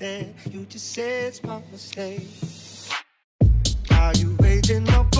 understand. You just say it's my mistake. Are you raising up?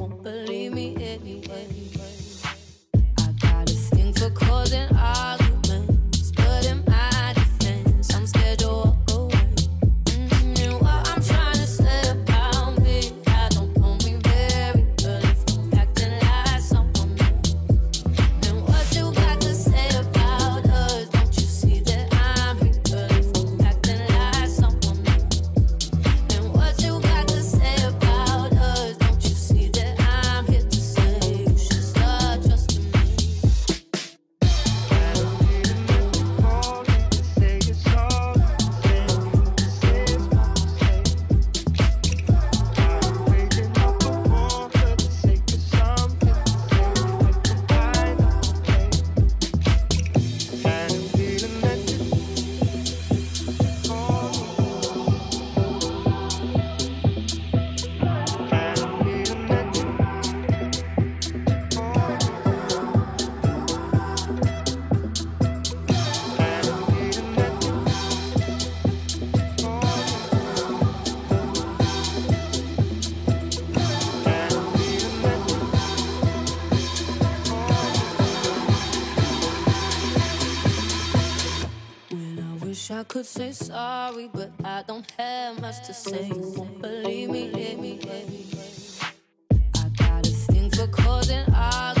Could say sorry, but I don't have much to say. You won't believe me, let me, me. I got a thing for causing arguments.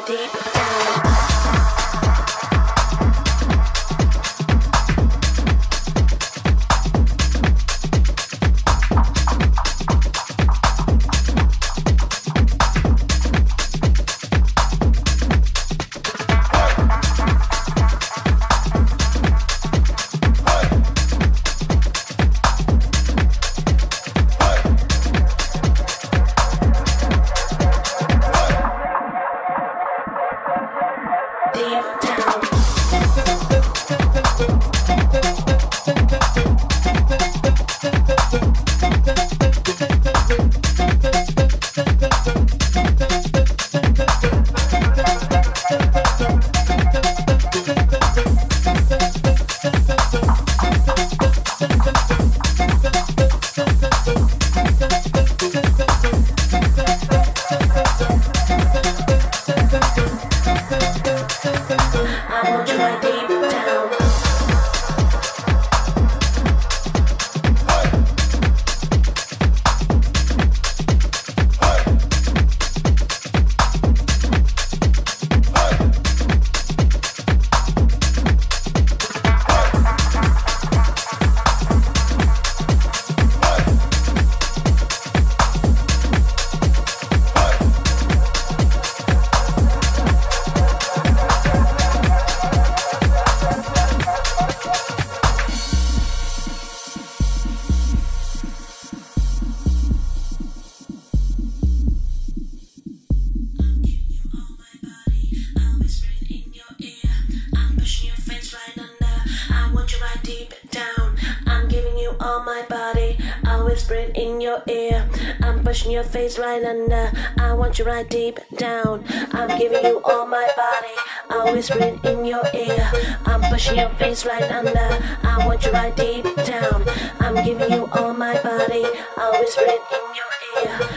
deep your face right under. I want you right deep down. I'm giving you all my body. I'm whispering in your ear. I'm pushing your face right under. I want you right deep down. I'm giving you all my body. I'm whispering in your ear.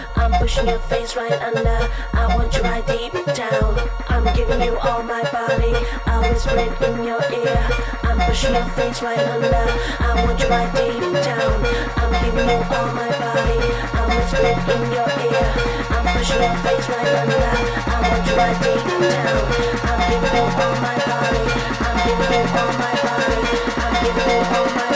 Pushing your face right under. I want you right deep down. I'm giving you all my body. I'm whispering in your ear. I'm pushing your face right under. I want you right deep down. I'm giving you all my body. I'm whispering in your ear. I'm pushing your face right under. I want you right deep down. I'm giving you all my body. I'm giving you all my body. I'm giving you all my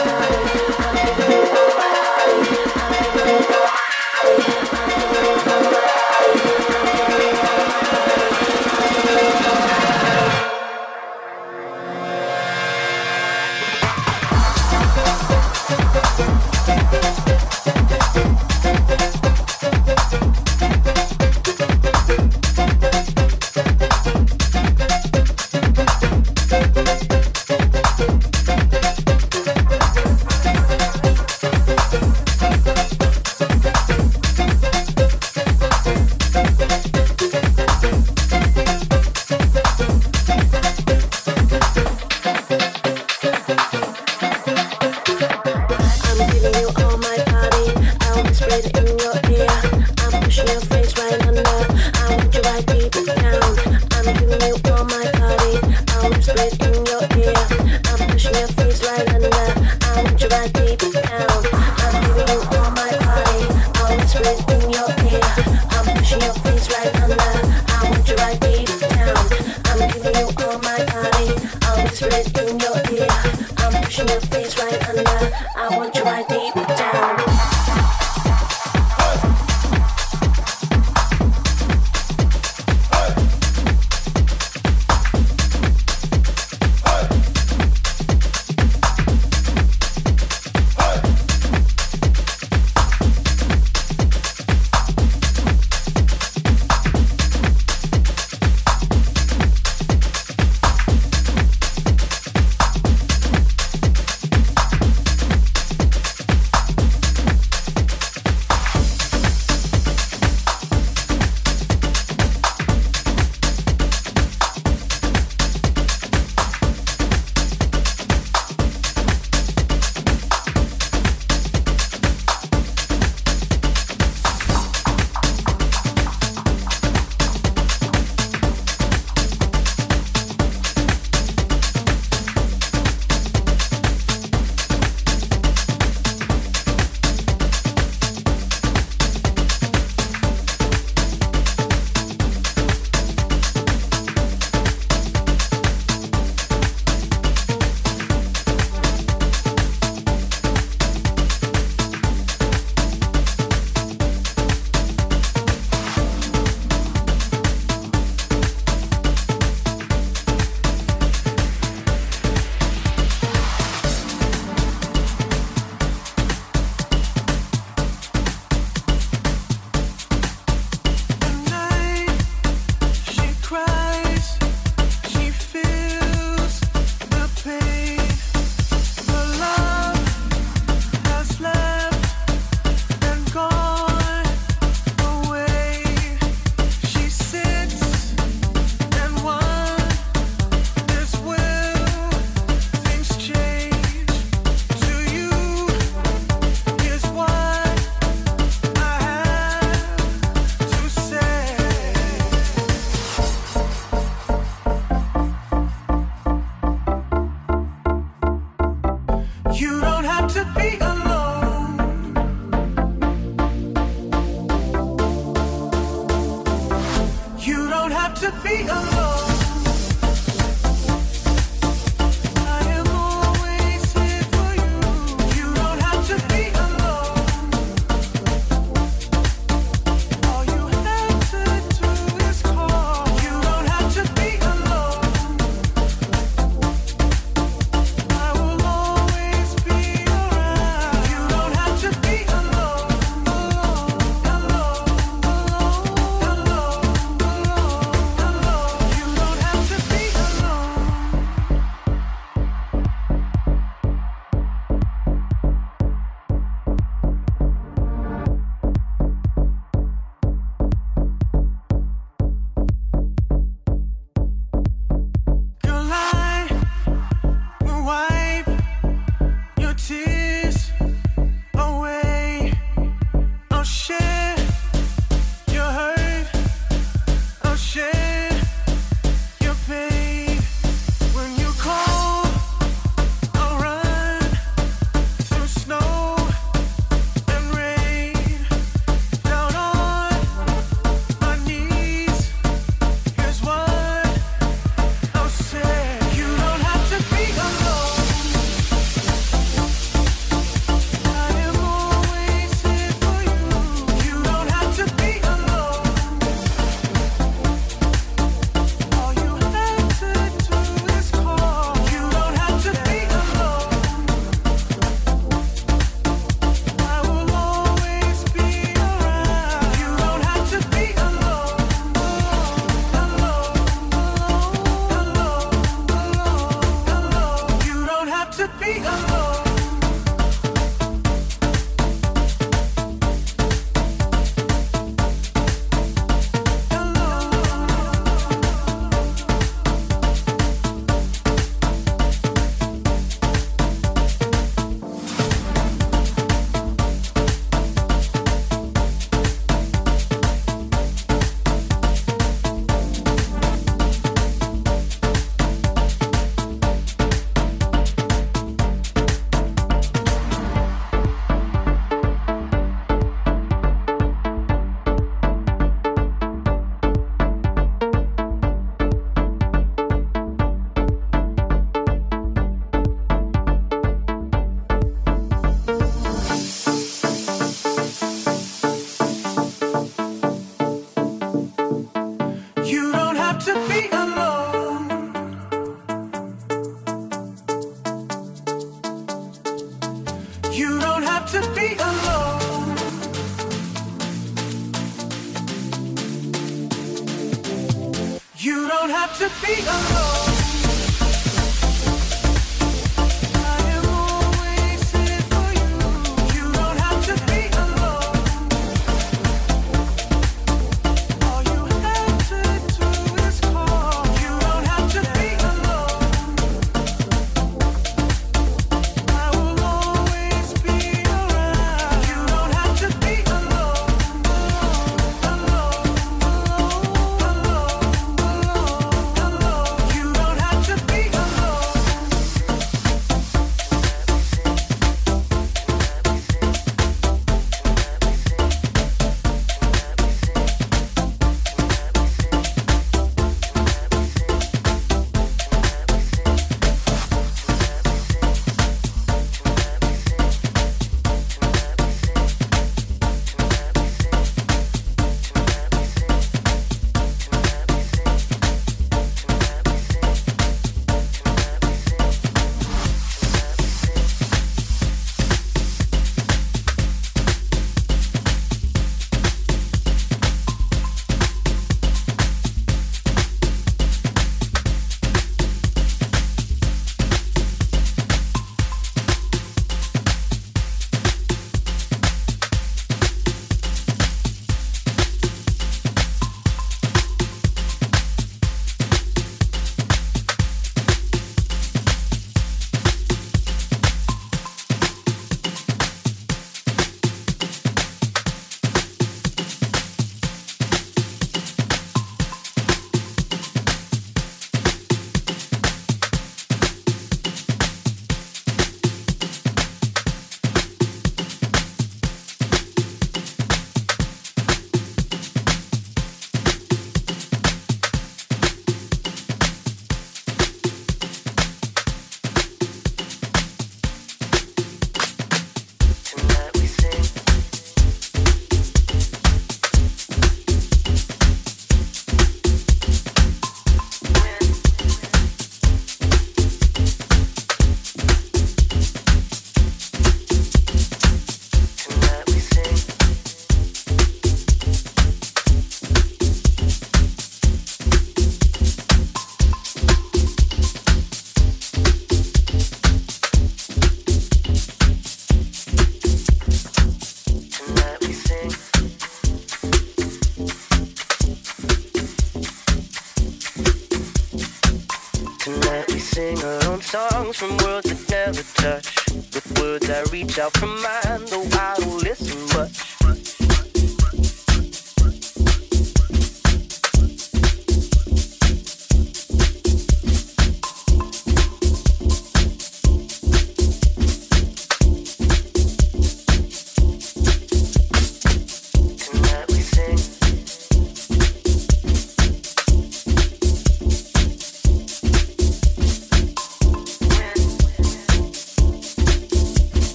from worlds that never touch. With words I reach out from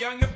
young.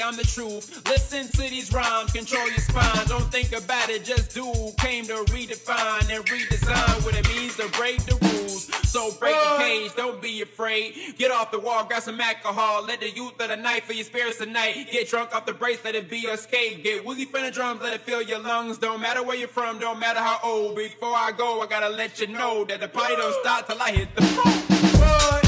I'm the truth. Listen to these rhymes, control your spine. Don't think about it, just do. Came to redefine and redesign what it means to break the rules. So break the cage, don't be afraid. Get off the wall, grab some alcohol. Let the youth of the night for your spirits tonight. Get drunk off the brace, let it be a skate. Get woozy from the drums, let it fill your lungs. Don't matter where you're from, don't matter how old. Before I go, I gotta let you know that the party don't stop till I hit the floor.